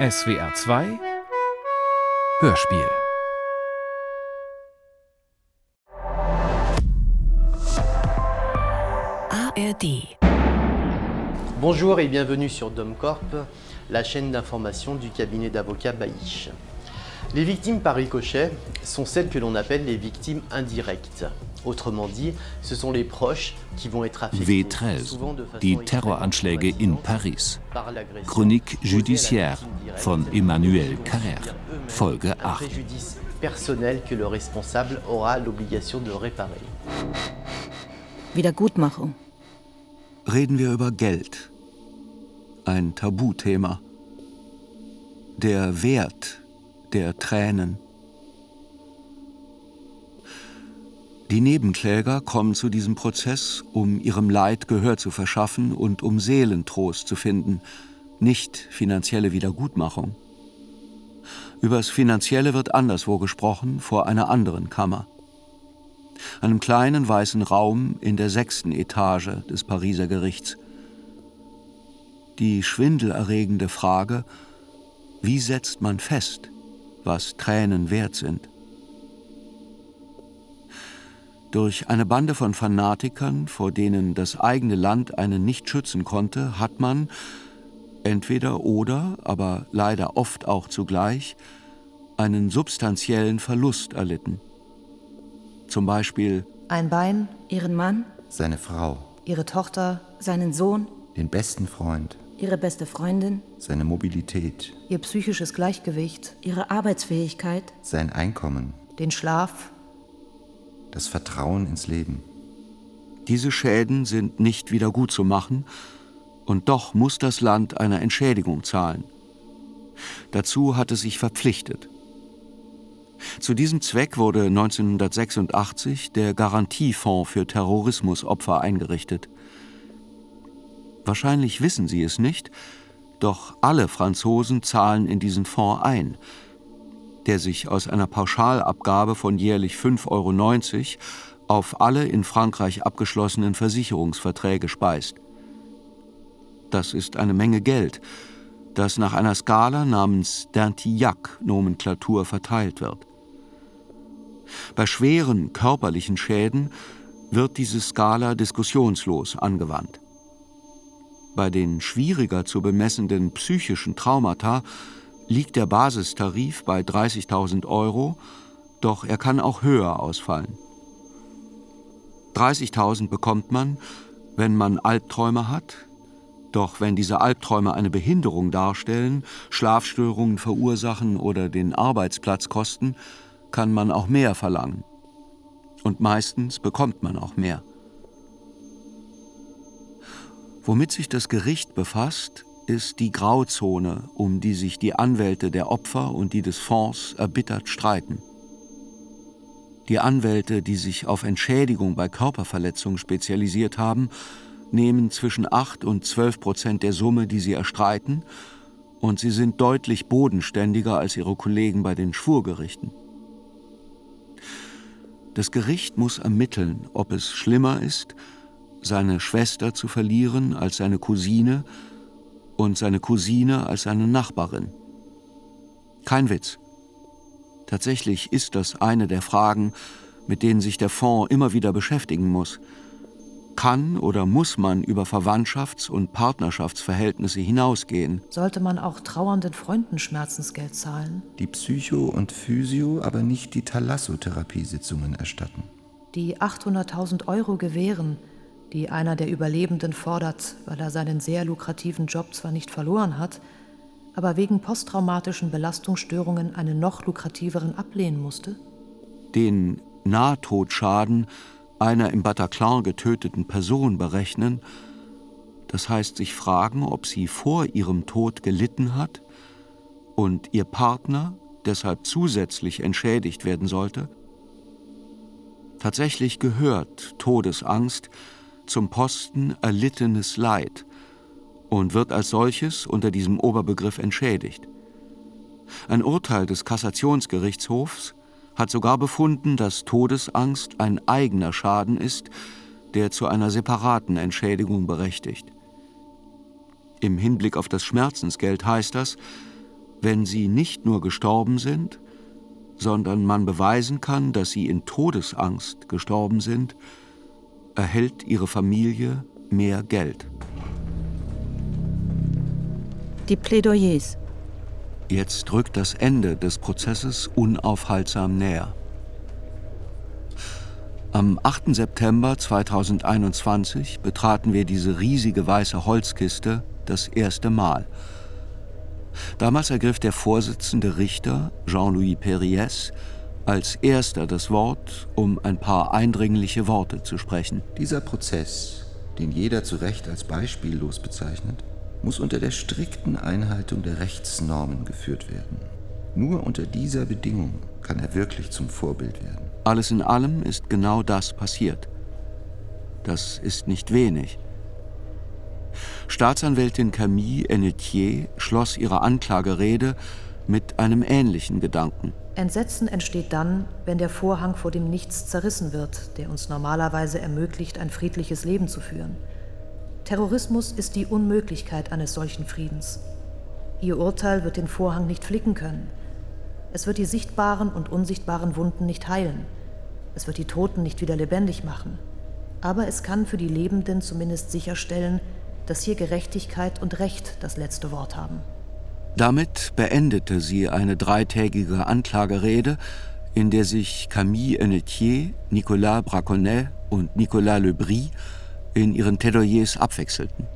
SWR 2 Hörspiel ARD Bonjour et bienvenue sur Domcorp, la chaîne d'information du cabinet d'avocats Baïch. Les victimes par ricochet sont celles que l'on appelle les victimes indirectes. Autrement dit, ce sont les proches qui vont être affectés. W13, die Terroranschläge in Paris. Chronique judiciaire von Emmanuel Carrère. Folge 8. personnel que le responsable aura l'obligation de réparer. Wiedergutmachung. Reden wir über Geld. Ein Tabuthema. Der Wert der Tränen. Die Nebenkläger kommen zu diesem Prozess, um ihrem Leid Gehör zu verschaffen und um Seelentrost zu finden, nicht finanzielle Wiedergutmachung. Übers Finanzielle wird anderswo gesprochen, vor einer anderen Kammer. Einem kleinen weißen Raum in der sechsten Etage des Pariser Gerichts. Die schwindelerregende Frage, wie setzt man fest, was Tränen wert sind? Durch eine Bande von Fanatikern, vor denen das eigene Land einen nicht schützen konnte, hat man, entweder oder, aber leider oft auch zugleich, einen substanziellen Verlust erlitten. Zum Beispiel Ein Bein, ihren Mann, seine Frau, ihre Tochter, seinen Sohn, den besten Freund, ihre beste Freundin, seine Mobilität, ihr psychisches Gleichgewicht, ihre Arbeitsfähigkeit, sein Einkommen, den Schlaf, das Vertrauen ins Leben. Diese Schäden sind nicht wieder gut zu machen, und doch muss das Land eine Entschädigung zahlen. Dazu hat es sich verpflichtet. Zu diesem Zweck wurde 1986 der Garantiefonds für Terrorismusopfer eingerichtet. Wahrscheinlich wissen Sie es nicht, doch alle Franzosen zahlen in diesen Fonds ein, der sich aus einer Pauschalabgabe von jährlich 5,90 Euro auf alle in Frankreich abgeschlossenen Versicherungsverträge speist. Das ist eine Menge Geld, das nach einer Skala namens Dantillac-Nomenklatur verteilt wird. Bei schweren körperlichen Schäden wird diese Skala diskussionslos angewandt. Bei den schwieriger zu bemessenden psychischen Traumata liegt der Basistarif bei 30.000 Euro, doch er kann auch höher ausfallen. 30.000 bekommt man, wenn man Albträume hat, doch wenn diese Albträume eine Behinderung darstellen, Schlafstörungen verursachen oder den Arbeitsplatz kosten, kann man auch mehr verlangen. Und meistens bekommt man auch mehr. Womit sich das Gericht befasst, ist die Grauzone, um die sich die Anwälte der Opfer und die des Fonds erbittert streiten. Die Anwälte, die sich auf Entschädigung bei Körperverletzungen spezialisiert haben, nehmen zwischen 8 und 12 Prozent der Summe, die sie erstreiten, und sie sind deutlich bodenständiger als ihre Kollegen bei den Schwurgerichten. Das Gericht muss ermitteln, ob es schlimmer ist, seine Schwester zu verlieren als seine Cousine und seine Cousine als seine Nachbarin. Kein Witz. Tatsächlich ist das eine der Fragen, mit denen sich der Fonds immer wieder beschäftigen muss. Kann oder muss man über Verwandtschafts- und Partnerschaftsverhältnisse hinausgehen? Sollte man auch trauernden Freunden Schmerzensgeld zahlen? Die Psycho- und Physio, aber nicht die Thalassotherapiesitzungen erstatten. Die 800.000 Euro gewähren, die einer der Überlebenden fordert, weil er seinen sehr lukrativen Job zwar nicht verloren hat, aber wegen posttraumatischen Belastungsstörungen einen noch lukrativeren ablehnen musste? Den Nahtodschaden einer im Bataclan getöteten Person berechnen, das heißt sich fragen, ob sie vor ihrem Tod gelitten hat und ihr Partner deshalb zusätzlich entschädigt werden sollte? Tatsächlich gehört Todesangst zum Posten erlittenes Leid und wird als solches unter diesem Oberbegriff entschädigt. Ein Urteil des Kassationsgerichtshofs hat sogar befunden, dass Todesangst ein eigener Schaden ist, der zu einer separaten Entschädigung berechtigt. Im Hinblick auf das Schmerzensgeld heißt das, wenn sie nicht nur gestorben sind, sondern man beweisen kann, dass sie in Todesangst gestorben sind, erhält ihre Familie mehr Geld. Die Plädoyers. Jetzt rückt das Ende des Prozesses unaufhaltsam näher. Am 8. September 2021 betraten wir diese riesige weiße Holzkiste das erste Mal. Damals ergriff der Vorsitzende Richter, Jean-Louis Perriès, als erster das Wort, um ein paar eindringliche Worte zu sprechen. Dieser Prozess, den jeder zu Recht als beispiellos bezeichnet, muss unter der strikten Einhaltung der Rechtsnormen geführt werden. Nur unter dieser Bedingung kann er wirklich zum Vorbild werden. Alles in allem ist genau das passiert. Das ist nicht wenig. Staatsanwältin Camille Ennetier schloss ihre Anklagerede mit einem ähnlichen Gedanken. Entsetzen entsteht dann, wenn der Vorhang vor dem Nichts zerrissen wird, der uns normalerweise ermöglicht, ein friedliches Leben zu führen. Terrorismus ist die Unmöglichkeit eines solchen Friedens. Ihr Urteil wird den Vorhang nicht flicken können. Es wird die sichtbaren und unsichtbaren Wunden nicht heilen. Es wird die Toten nicht wieder lebendig machen. Aber es kann für die Lebenden zumindest sicherstellen, dass hier Gerechtigkeit und Recht das letzte Wort haben. Damit beendete sie eine dreitägige Anklagerede, in der sich Camille Hennetier, Nicolas Braconnet und Nicolas Lebris in ihren Plädoyers abwechselten.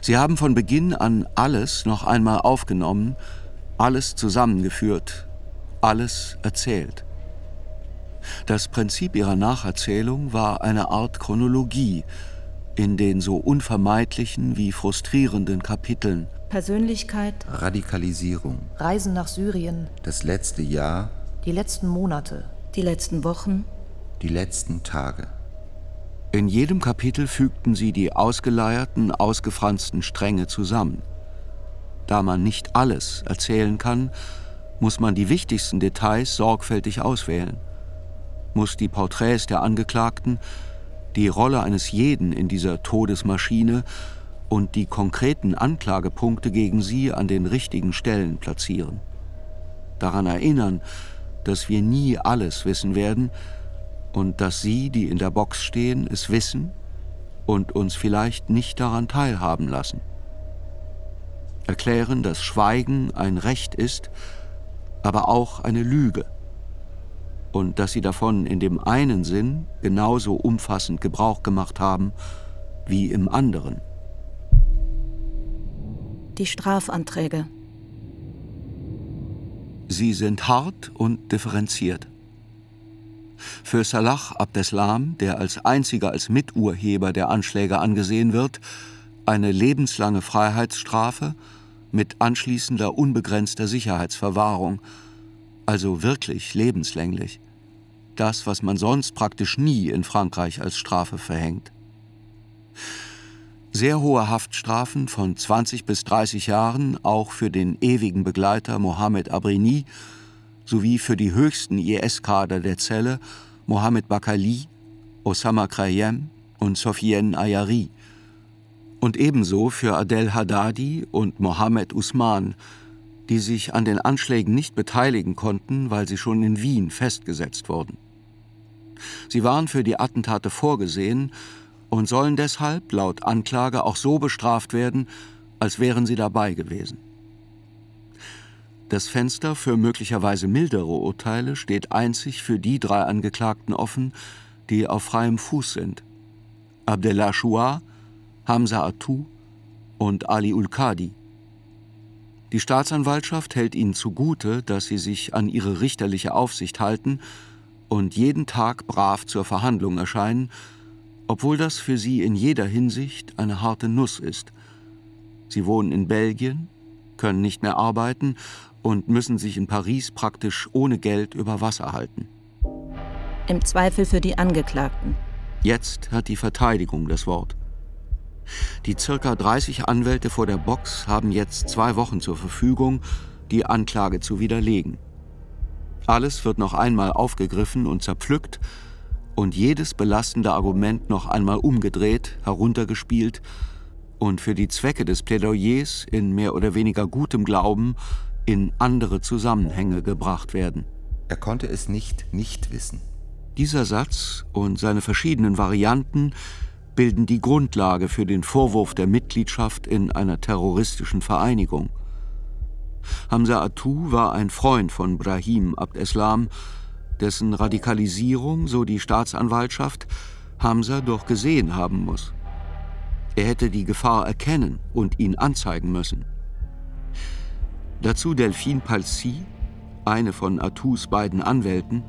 Sie haben von Beginn an alles noch einmal aufgenommen, alles zusammengeführt, alles erzählt. Das Prinzip ihrer Nacherzählung war eine Art Chronologie in den so unvermeidlichen wie frustrierenden Kapiteln. Persönlichkeit, Radikalisierung, Reisen nach Syrien, das letzte Jahr, die letzten Monate, die letzten Wochen, die letzten Tage. In jedem Kapitel fügten sie die ausgeleierten, ausgefransten Stränge zusammen. Da man nicht alles erzählen kann, muss man die wichtigsten Details sorgfältig auswählen, muss die Porträts der Angeklagten, die Rolle eines jeden in dieser Todesmaschine und die konkreten Anklagepunkte gegen sie an den richtigen Stellen platzieren. Daran erinnern, dass wir nie alles wissen werden, und dass Sie, die in der Box stehen, es wissen und uns vielleicht nicht daran teilhaben lassen. Erklären, dass Schweigen ein Recht ist, aber auch eine Lüge und dass Sie davon in dem einen Sinn genauso umfassend Gebrauch gemacht haben wie im anderen. Die Strafanträge. Sie sind hart und differenziert. Für Salah Abdeslam, der als einziger als Miturheber der Anschläge angesehen wird, eine lebenslange Freiheitsstrafe mit anschließender unbegrenzter Sicherheitsverwahrung, also wirklich lebenslänglich. Das, was man sonst praktisch nie in Frankreich als Strafe verhängt. Sehr hohe Haftstrafen von 20 bis 30 Jahren auch für den ewigen Begleiter Mohamed Abrini sowie für die höchsten IS-Kader der Zelle Mohamed Bakali, Osama Krayem und Sofiane Ayari und ebenso für Adel Haddadi und Mohamed Usman, die sich an den Anschlägen nicht beteiligen konnten, weil sie schon in Wien festgesetzt wurden. Sie waren für die Attentate vorgesehen und sollen deshalb laut Anklage auch so bestraft werden, als wären sie dabei gewesen. Das Fenster für möglicherweise mildere Urteile steht einzig für die drei Angeklagten offen, die auf freiem Fuß sind. Abdellah Chouar, Hamza Atou und Ali Ulkadi. Die Staatsanwaltschaft hält ihnen zugute, dass sie sich an ihre richterliche Aufsicht halten und jeden Tag brav zur Verhandlung erscheinen, obwohl das für sie in jeder Hinsicht eine harte Nuss ist. Sie wohnen in Belgien, können nicht mehr arbeiten und müssen sich in Paris praktisch ohne Geld über Wasser halten. Im Zweifel für die Angeklagten. Jetzt hat die Verteidigung das Wort. Die circa 30 Anwälte vor der Box haben jetzt zwei Wochen zur Verfügung, die Anklage zu widerlegen. Alles wird noch einmal aufgegriffen und zerpflückt und jedes belastende Argument noch einmal umgedreht, heruntergespielt und für die Zwecke des Plädoyers in mehr oder weniger gutem Glauben in andere Zusammenhänge gebracht werden. Er konnte es nicht nicht wissen. Dieser Satz und seine verschiedenen Varianten bilden die Grundlage für den Vorwurf der Mitgliedschaft in einer terroristischen Vereinigung. Hamza Atou war ein Freund von Brahim Abdeslam, dessen Radikalisierung, so die Staatsanwaltschaft, Hamza doch gesehen haben muss. Er hätte die Gefahr erkennen und ihn anzeigen müssen. Dazu Delphine Palsy, eine von Atous beiden Anwälten.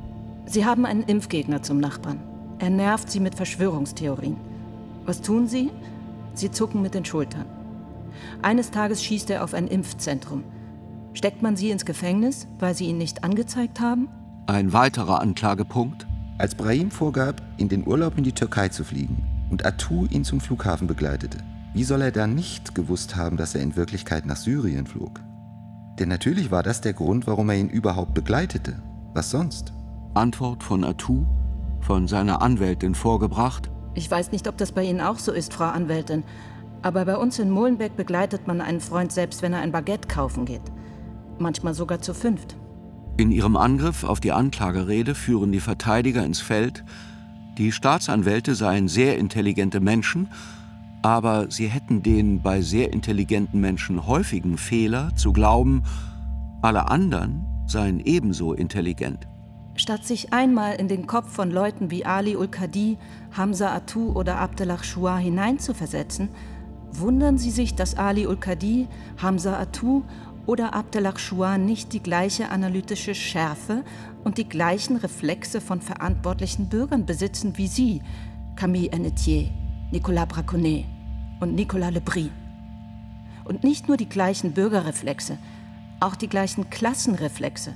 Sie haben einen Impfgegner zum Nachbarn. Er nervt sie mit Verschwörungstheorien. Was tun sie? Sie zucken mit den Schultern. Eines Tages schießt er auf ein Impfzentrum. Steckt man sie ins Gefängnis, weil sie ihn nicht angezeigt haben? Ein weiterer Anklagepunkt. Als Brahim vorgab, in den Urlaub in die Türkei zu fliegen und Atou ihn zum Flughafen begleitete, wie soll er dann nicht gewusst haben, dass er in Wirklichkeit nach Syrien flog? Denn natürlich war das der Grund, warum er ihn überhaupt begleitete. Was sonst? Antwort von Atou, von seiner Anwältin vorgebracht. Ich weiß nicht, ob das bei Ihnen auch so ist, Frau Anwältin. Aber bei uns in Molenbeek begleitet man einen Freund selbst, wenn er ein Baguette kaufen geht. Manchmal sogar zu fünft. In ihrem Angriff auf die Anklagerede führen die Verteidiger ins Feld, die Staatsanwälte seien sehr intelligente Menschen, aber sie hätten den bei sehr intelligenten Menschen häufigen Fehler zu glauben, alle anderen seien ebenso intelligent. Statt sich einmal in den Kopf von Leuten wie Ali ul-Qadi, Hamza Atou oder Abdellah Shua hineinzuversetzen, wundern sie sich, dass Ali ul-Qadi, Hamza Atou oder Abdellah Shua nicht die gleiche analytische Schärfe und die gleichen Reflexe von verantwortlichen Bürgern besitzen wie sie, Camille Ennetier, Nicolas Braconnet und Nicolas Lebris. Und nicht nur die gleichen Bürgerreflexe, auch die gleichen Klassenreflexe.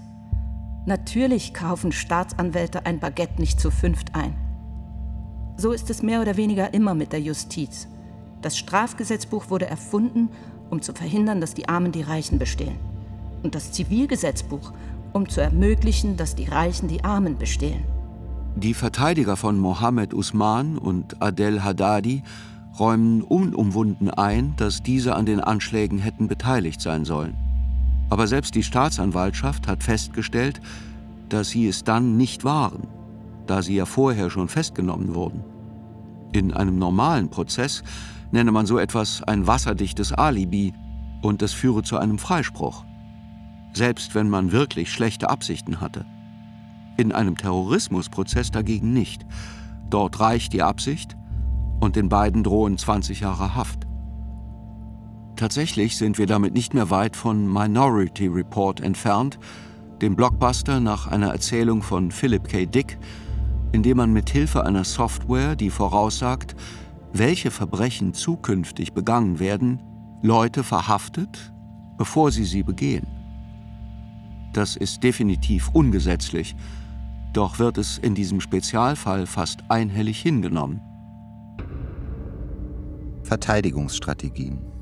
Natürlich kaufen Staatsanwälte ein Baguette nicht zu fünft ein. So ist es mehr oder weniger immer mit der Justiz. Das Strafgesetzbuch wurde erfunden, um zu verhindern, dass die Armen die Reichen bestehlen. Und das Zivilgesetzbuch, um zu ermöglichen, dass die Reichen die Armen bestehlen. Die Verteidiger von Mohammed Usman und Adel Haddadi räumen unumwunden ein, dass diese an den Anschlägen hätten beteiligt sein sollen. Aber selbst die Staatsanwaltschaft hat festgestellt, dass sie es dann nicht waren, da sie ja vorher schon festgenommen wurden. In einem normalen Prozess nenne man so etwas ein wasserdichtes Alibi und es führe zu einem Freispruch, selbst wenn man wirklich schlechte Absichten hatte. In einem Terrorismusprozess dagegen nicht. Dort reicht die Absicht und den beiden drohen 20 Jahre Haft. Tatsächlich sind wir damit nicht mehr weit von Minority Report entfernt, dem Blockbuster nach einer Erzählung von Philip K. Dick, in dem man mit Hilfe einer Software, die voraussagt, welche Verbrechen zukünftig begangen werden, Leute verhaftet, bevor sie sie begehen. Das ist definitiv ungesetzlich, doch wird es in diesem Spezialfall fast einhellig hingenommen. Verteidigungsstrategien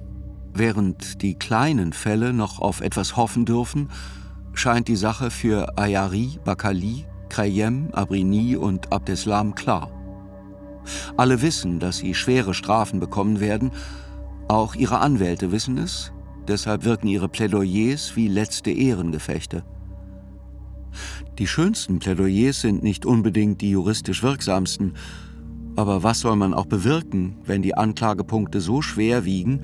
Während die kleinen Fälle noch auf etwas hoffen dürfen, scheint die Sache für Ayari, Bakali, Krayem, Abrini und Abdeslam klar. Alle wissen, dass sie schwere Strafen bekommen werden, auch ihre Anwälte wissen es, deshalb wirken ihre Plädoyers wie letzte Ehrengefechte. Die schönsten Plädoyers sind nicht unbedingt die juristisch wirksamsten, aber was soll man auch bewirken, wenn die Anklagepunkte so schwer wiegen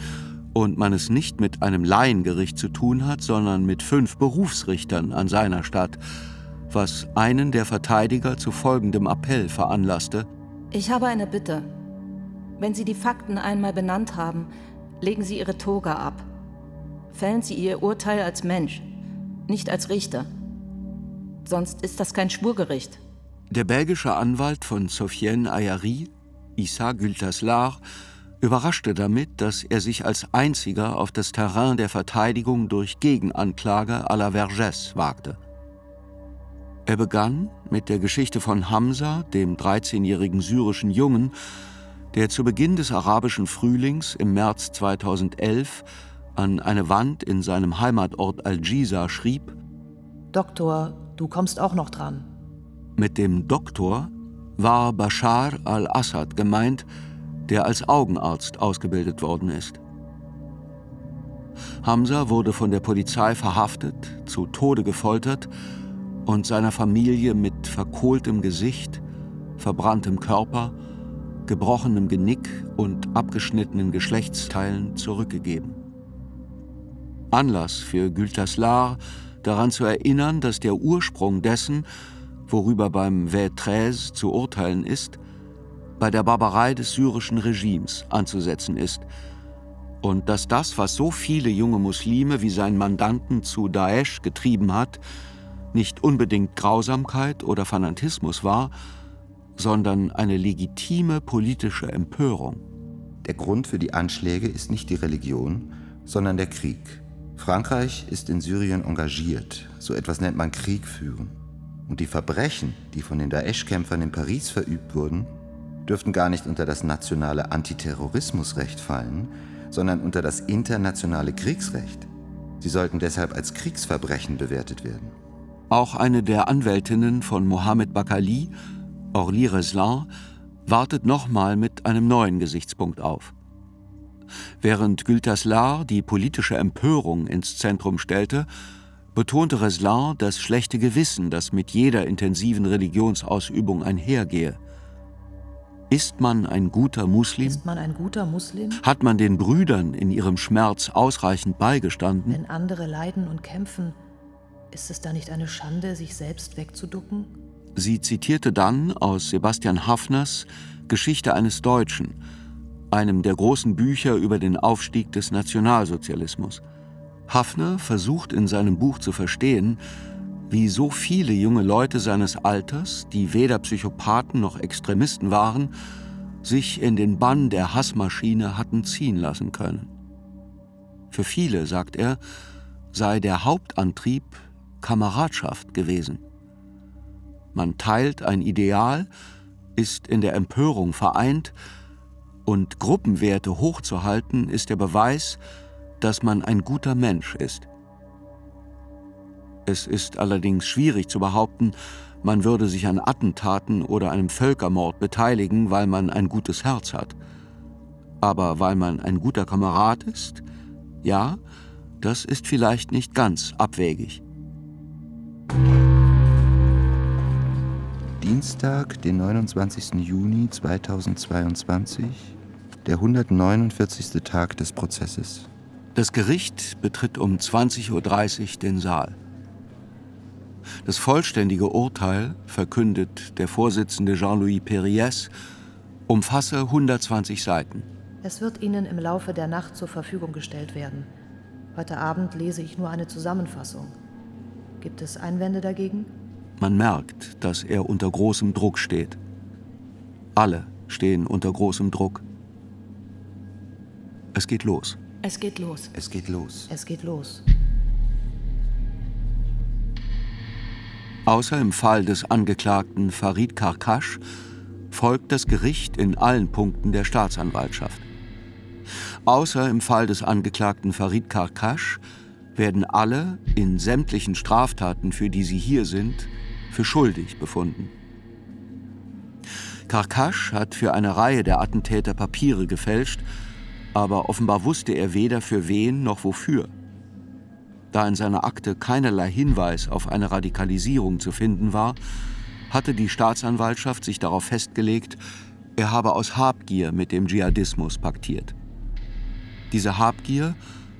und man es nicht mit einem Laiengericht zu tun hat, sondern mit fünf Berufsrichtern an seiner Stadt, was einen der Verteidiger zu folgendem Appell veranlasste. Ich habe eine Bitte. Wenn Sie die Fakten einmal benannt haben, legen Sie Ihre Toga ab. Fällen Sie Ihr Urteil als Mensch, nicht als Richter. Sonst ist das kein Schwurgericht. Der belgische Anwalt von Sofiane Ayari, Issa Gültaslar, überraschte damit, dass er sich als einziger auf das Terrain der Verteidigung durch Gegenanklage à la Vergès wagte. Er begann mit der Geschichte von Hamza, dem 13-jährigen syrischen Jungen, der zu Beginn des arabischen Frühlings im März 2011 an eine Wand in seinem Heimatort Al-Jiza schrieb: Doktor, du kommst auch noch dran. Mit dem Doktor war Bashar al-Assad gemeint, der als Augenarzt ausgebildet worden ist. Hamza wurde von der Polizei verhaftet, zu Tode gefoltert und seiner Familie mit verkohltem Gesicht, verbranntem Körper, gebrochenem Genick und abgeschnittenen Geschlechtsteilen zurückgegeben. Anlass für Gültaslar, daran zu erinnern, dass der Ursprung dessen, worüber beim Vêtre zu urteilen ist, bei der Barbarei des syrischen Regimes anzusetzen ist und dass das, was so viele junge Muslime wie seinen Mandanten zu Daesh getrieben hat, nicht unbedingt Grausamkeit oder Fanatismus war, sondern eine legitime politische Empörung. Der Grund für die Anschläge ist nicht die Religion, sondern der Krieg. Frankreich ist in Syrien engagiert, so etwas nennt man Krieg führen. Und die Verbrechen, die von den Daesh-Kämpfern in Paris verübt wurden, dürften gar nicht unter das nationale Antiterrorismusrecht fallen, sondern unter das internationale Kriegsrecht. Sie sollten deshalb als Kriegsverbrechen bewertet werden. Auch eine der Anwältinnen von Mohamed Bakali, Orly Reslan, wartet nochmal mit einem neuen Gesichtspunkt auf. Während Gültaslar die politische Empörung ins Zentrum stellte, betonte Reslan das schlechte Gewissen, das mit jeder intensiven Religionsausübung einhergehe. Ist man ein guter Muslim? Ist man ein guter Muslim? Hat man den Brüdern in ihrem Schmerz ausreichend beigestanden? Wenn andere leiden und kämpfen, ist es da nicht eine Schande, sich selbst wegzuducken? Sie zitierte dann aus Sebastian Hafners Geschichte eines Deutschen, einem der großen Bücher über den Aufstieg des Nationalsozialismus. Hafner versucht in seinem Buch zu verstehen, wie so viele junge Leute seines Alters, die weder Psychopathen noch Extremisten waren, sich in den Bann der Hassmaschine hatten ziehen lassen können. Für viele, sagt er, sei der Hauptantrieb Kameradschaft gewesen. Man teilt ein Ideal, ist in der Empörung vereint, und Gruppenwerte hochzuhalten ist der Beweis, dass man ein guter Mensch ist. Es ist allerdings schwierig zu behaupten, man würde sich an Attentaten oder einem Völkermord beteiligen, weil man ein gutes Herz hat. Aber weil man ein guter Kamerad ist, ja, das ist vielleicht nicht ganz abwegig. Dienstag, den 29. Juni 2022, der 149. Tag des Prozesses. Das Gericht betritt um 20.30 Uhr den Saal. Das vollständige Urteil, verkündet der Vorsitzende Jean-Louis Perriès, umfasse 120 Seiten. Es wird Ihnen im Laufe der Nacht zur Verfügung gestellt werden. Heute Abend lese ich nur eine Zusammenfassung. Gibt es Einwände dagegen? Man merkt, dass er unter großem Druck steht. Alle stehen unter großem Druck. Es geht los. Es geht los. Es geht los. Es geht los. Außer im Fall des Angeklagten Farid Karkasch folgt das Gericht in allen Punkten der Staatsanwaltschaft. Außer im Fall des Angeklagten Farid Karkasch werden alle in sämtlichen Straftaten, für die sie hier sind, für schuldig befunden. Karkasch hat für eine Reihe der Attentäter Papiere gefälscht, aber offenbar wusste er weder für wen noch wofür. Da in seiner Akte keinerlei Hinweis auf eine Radikalisierung zu finden war, hatte die Staatsanwaltschaft sich darauf festgelegt, er habe aus Habgier mit dem Dschihadismus paktiert. Diese Habgier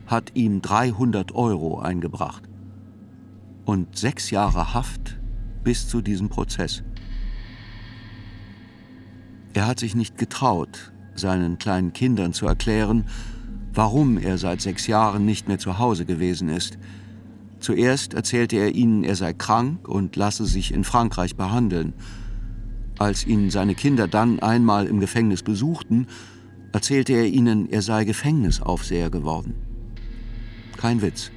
hat ihm 300 Euro eingebracht und sechs Jahre Haft bis zu diesem Prozess. Er hat sich nicht getraut, seinen kleinen Kindern zu erklären, warum er seit sechs Jahren nicht mehr zu Hause gewesen ist. Zuerst erzählte er ihnen, er sei krank und lasse sich in Frankreich behandeln. Als ihn seine Kinder dann einmal im Gefängnis besuchten, erzählte er ihnen, er sei Gefängnisaufseher geworden. Kein Witz.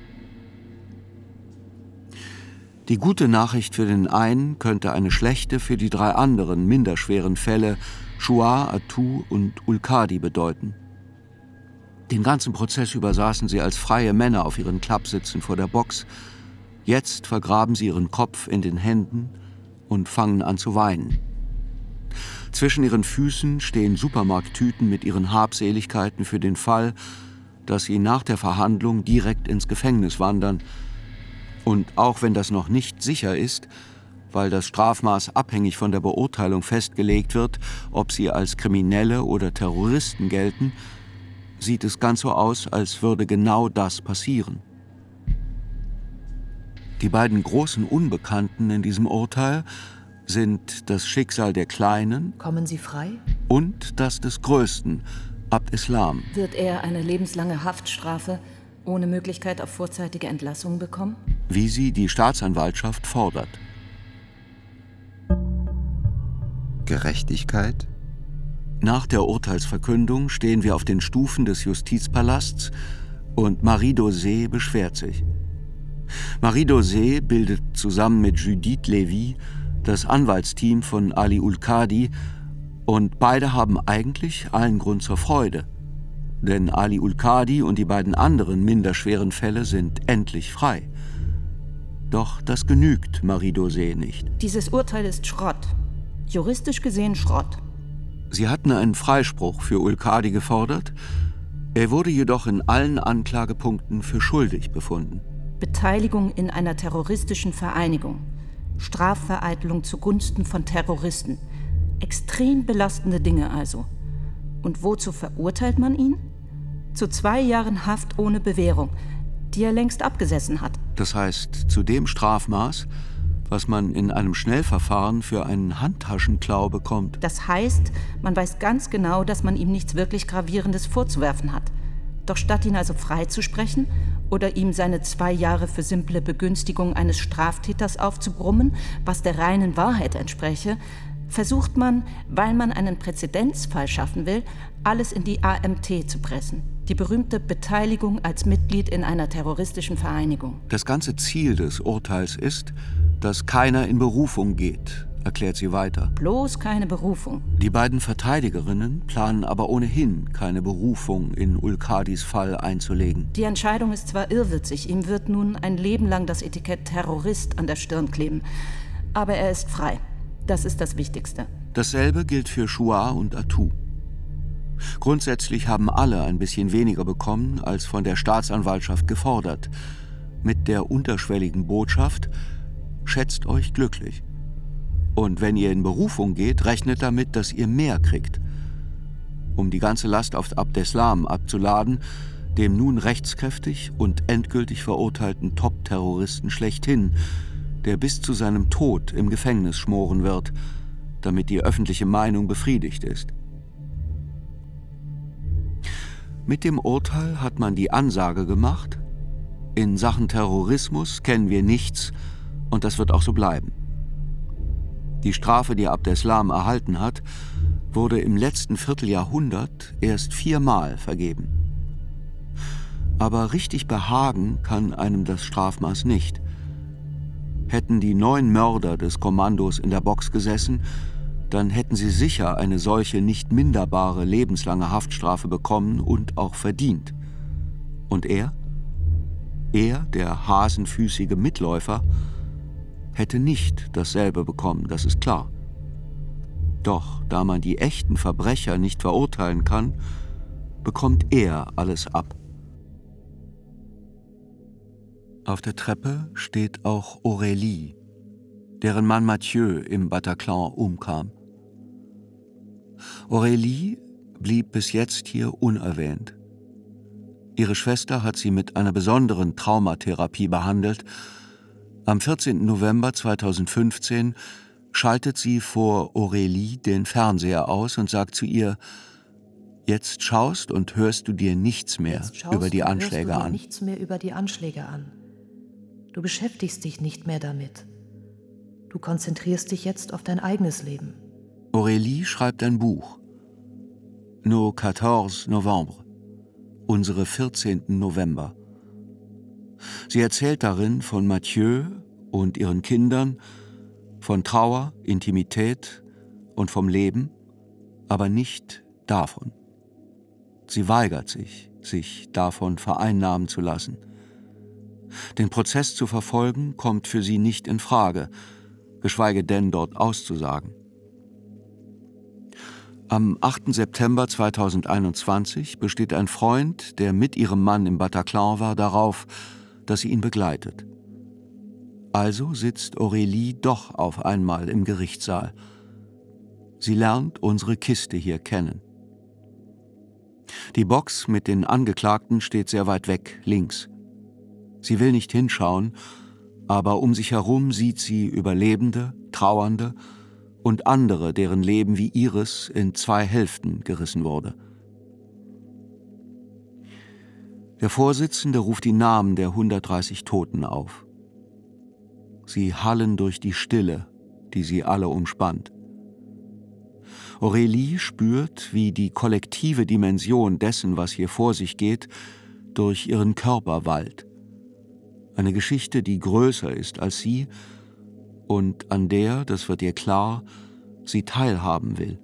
Die gute Nachricht für den einen könnte eine schlechte für die drei anderen minder schweren Fälle Chouar, Atou und Ulkadi bedeuten. Den ganzen Prozess über saßen sie als freie Männer auf ihren Klappsitzen vor der Box. Jetzt vergraben sie ihren Kopf in den Händen und fangen an zu weinen. Zwischen ihren Füßen stehen Supermarkttüten mit ihren Habseligkeiten für den Fall, dass sie nach der Verhandlung direkt ins Gefängnis wandern. Und auch wenn das noch nicht sicher ist, weil das Strafmaß abhängig von der Beurteilung festgelegt wird, ob sie als Kriminelle oder Terroristen gelten, sieht es ganz so aus, als würde genau das passieren. Die beiden großen Unbekannten in diesem Urteil sind das Schicksal der Kleinen. Kommen sie frei? Und das des Größten, Abd Islam. Wird er eine lebenslange Haftstrafe ohne Möglichkeit auf vorzeitige Entlassung bekommen? Wie sie die Staatsanwaltschaft fordert. Gerechtigkeit? Nach der Urteilsverkündung stehen wir auf den Stufen des Justizpalasts und Marie Dosé beschwert sich. Marie Dosé bildet zusammen mit Judith Levy das Anwaltsteam von Ali Ulkadi und beide haben eigentlich allen Grund zur Freude. Denn Ali Ulkadi und die beiden anderen minder schweren Fälle sind endlich frei. Doch das genügt Marie Dosé nicht. Dieses Urteil ist Schrott. Juristisch gesehen Schrott. Sie hatten einen Freispruch für Ulkadi gefordert. Er wurde jedoch in allen Anklagepunkten für schuldig befunden. Beteiligung in einer terroristischen Vereinigung, Strafvereitelung zugunsten von Terroristen. Extrem belastende Dinge also. Und wozu verurteilt man ihn? Zu zwei Jahren Haft ohne Bewährung, die er längst abgesessen hat. Das heißt, zu dem Strafmaß, was man in einem Schnellverfahren für einen Handtaschenklau bekommt. Das heißt, man weiß ganz genau, dass man ihm nichts wirklich Gravierendes vorzuwerfen hat. Doch statt ihn also freizusprechen oder ihm seine zwei Jahre für simple Begünstigung eines Straftäters aufzubrummen, was der reinen Wahrheit entspreche, versucht man, weil man einen Präzedenzfall schaffen will, alles in die AMT zu pressen. Die berühmte Beteiligung als Mitglied in einer terroristischen Vereinigung. Das ganze Ziel des Urteils ist, dass keiner in Berufung geht, erklärt sie weiter. Bloß keine Berufung. Die beiden Verteidigerinnen planen aber ohnehin keine Berufung in Ulkadis Fall einzulegen. Die Entscheidung ist zwar irrwitzig, ihm wird nun ein Leben lang das Etikett Terrorist an der Stirn kleben, aber er ist frei. Das ist das Wichtigste. Dasselbe gilt für Chua und Atu. Grundsätzlich haben alle ein bisschen weniger bekommen als von der Staatsanwaltschaft gefordert. Mit der unterschwelligen Botschaft, schätzt euch glücklich. Und wenn ihr in Berufung geht, rechnet damit, dass ihr mehr kriegt. Um die ganze Last auf Abdeslam abzuladen, dem nun rechtskräftig und endgültig verurteilten Top-Terroristen schlechthin, der bis zu seinem Tod im Gefängnis schmoren wird, damit die öffentliche Meinung befriedigt ist. Mit dem Urteil hat man die Ansage gemacht, in Sachen Terrorismus kennen wir nichts und das wird auch so bleiben. Die Strafe, die Abdeslam erhalten hat, wurde im letzten Vierteljahrhundert erst viermal vergeben. Aber richtig behagen kann einem das Strafmaß nicht. Hätten die neun Mörder des Kommandos in der Box gesessen, dann hätten sie sicher eine solche nicht minderbare lebenslange Haftstrafe bekommen und auch verdient. Und er? Er, der hasenfüßige Mitläufer, hätte nicht dasselbe bekommen, das ist klar. Doch da man die echten Verbrecher nicht verurteilen kann, bekommt er alles ab. Auf der Treppe steht auch Aurélie, deren Mann Mathieu im Bataclan umkam. Aurélie blieb bis jetzt hier unerwähnt. Ihre Schwester hat sie mit einer besonderen Traumatherapie behandelt am 14. November 2015 schaltet sie vor Aurélie den Fernseher aus und sagt zu ihr, Jetzt schaust und hörst du dir nichts mehr über die Anschläge an. Nichts mehr über die Anschläge an. Du beschäftigst dich nicht mehr damit. Du konzentrierst dich jetzt auf dein eigenes Leben. Aurélie schreibt ein Buch. Nos 14 Novembre. Unsere 14. November. Sie erzählt darin von Mathieu und ihren Kindern, von Trauer, Intimität und vom Leben, aber nicht davon. Sie weigert sich, sich davon vereinnahmen zu lassen. Den Prozess zu verfolgen kommt für sie nicht in Frage, geschweige denn dort auszusagen. Am 8. September 2021 besteht ein Freund, der mit ihrem Mann im Bataclan war, darauf, dass sie ihn begleitet. Also sitzt Aurélie doch auf einmal im Gerichtssaal. Sie lernt unsere Kiste hier kennen. Die Box mit den Angeklagten steht sehr weit weg, links. Sie will nicht hinschauen, aber um sich herum sieht sie Überlebende, Trauernde und andere, deren Leben wie ihres in zwei Hälften gerissen wurde. Der Vorsitzende ruft die Namen der 130 Toten auf. Sie hallen durch die Stille, die sie alle umspannt. Aurélie spürt, wie die kollektive Dimension dessen, was hier vor sich geht, durch ihren Körper wallt. Eine Geschichte, die größer ist als sie und an der, das wird ihr klar, sie teilhaben will.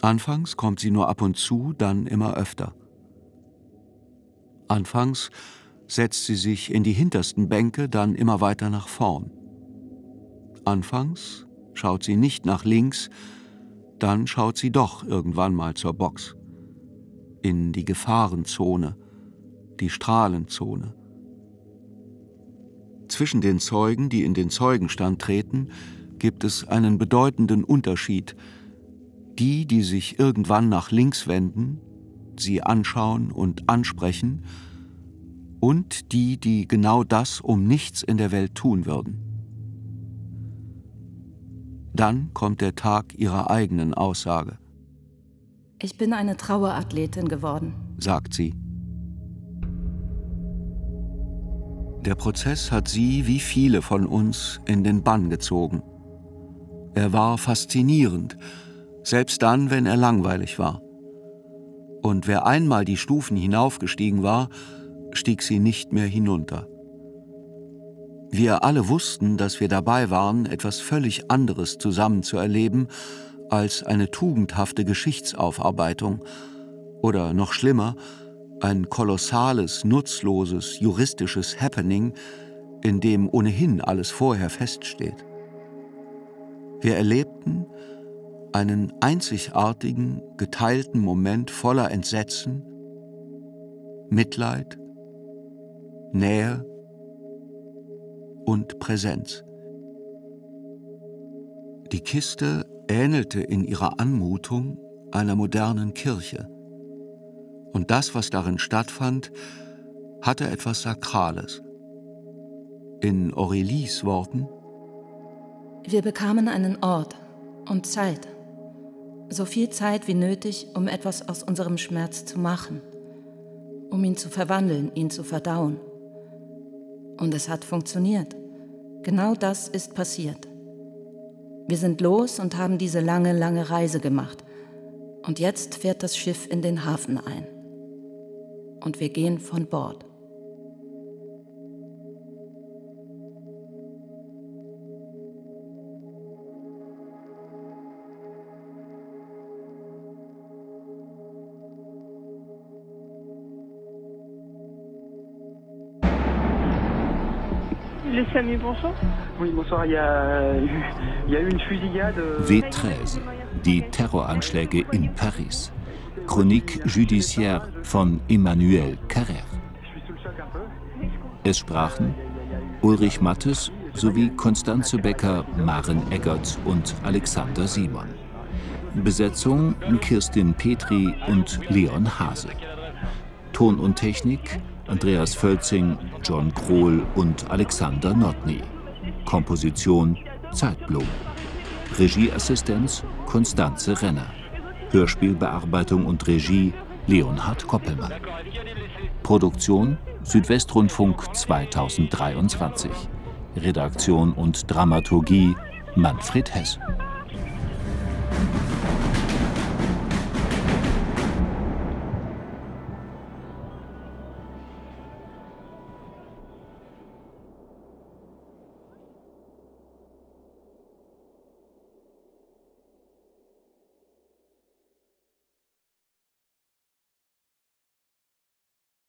Anfangs kommt sie nur ab und zu, dann immer öfter. Anfangs setzt sie sich in die hintersten Bänke, dann immer weiter nach vorn. Anfangs schaut sie nicht nach links, dann schaut sie doch irgendwann mal zur Box. In die Gefahrenzone, die Strahlenzone. Zwischen den Zeugen, die in den Zeugenstand treten, gibt es einen bedeutenden Unterschied. Die, die sich irgendwann nach links wenden, sie anschauen und ansprechen, und die, die genau das um nichts in der Welt tun würden. Dann kommt der Tag ihrer eigenen Aussage. Ich bin eine Trauerathletin geworden, sagt sie. Der Prozess hat sie, wie viele von uns, in den Bann gezogen. Er war faszinierend, selbst dann, wenn er langweilig war. Und wer einmal die Stufen hinaufgestiegen war, stieg sie nicht mehr hinunter. Wir alle wussten, dass wir dabei waren, etwas völlig anderes zusammen zu erleben als eine tugendhafte Geschichtsaufarbeitung oder noch schlimmer, ein kolossales, nutzloses, juristisches Happening, in dem ohnehin alles vorher feststeht. Wir erlebten einen einzigartigen, geteilten Moment voller Entsetzen, Mitleid Nähe und Präsenz. Die Kiste ähnelte in ihrer Anmutung einer modernen Kirche. Und das, was darin stattfand, hatte etwas Sakrales. In Aurelies Worten Wir bekamen einen Ort und Zeit. So viel Zeit wie nötig, um etwas aus unserem Schmerz zu machen, um ihn zu verwandeln, ihn zu verdauen. Und es hat funktioniert. Genau das ist passiert. Wir sind los und haben diese lange, lange Reise gemacht. Und jetzt fährt das Schiff in den Hafen ein. Und wir gehen von Bord. Le SAMU, bonsoir. Oui, bonsoir. Il y a eu, il y a eu une fusillade. W13, die Terroranschläge in Paris. Chronique judiciaire von Emmanuel Carrère. Es sprachen Ulrich Mattes sowie Konstanze Becker, Maren Eggert und Alexander Simon. Besetzung Kirstin Petri und Leon Hase. Ton und Technik Andreas Völzing, John Krohl und Alexander Notny. Komposition Zeitblom. Regieassistenz Konstanze Renner. Hörspielbearbeitung und Regie Leonhard Koppelmann. Produktion Südwestrundfunk 2023. Redaktion und Dramaturgie Manfred Hess.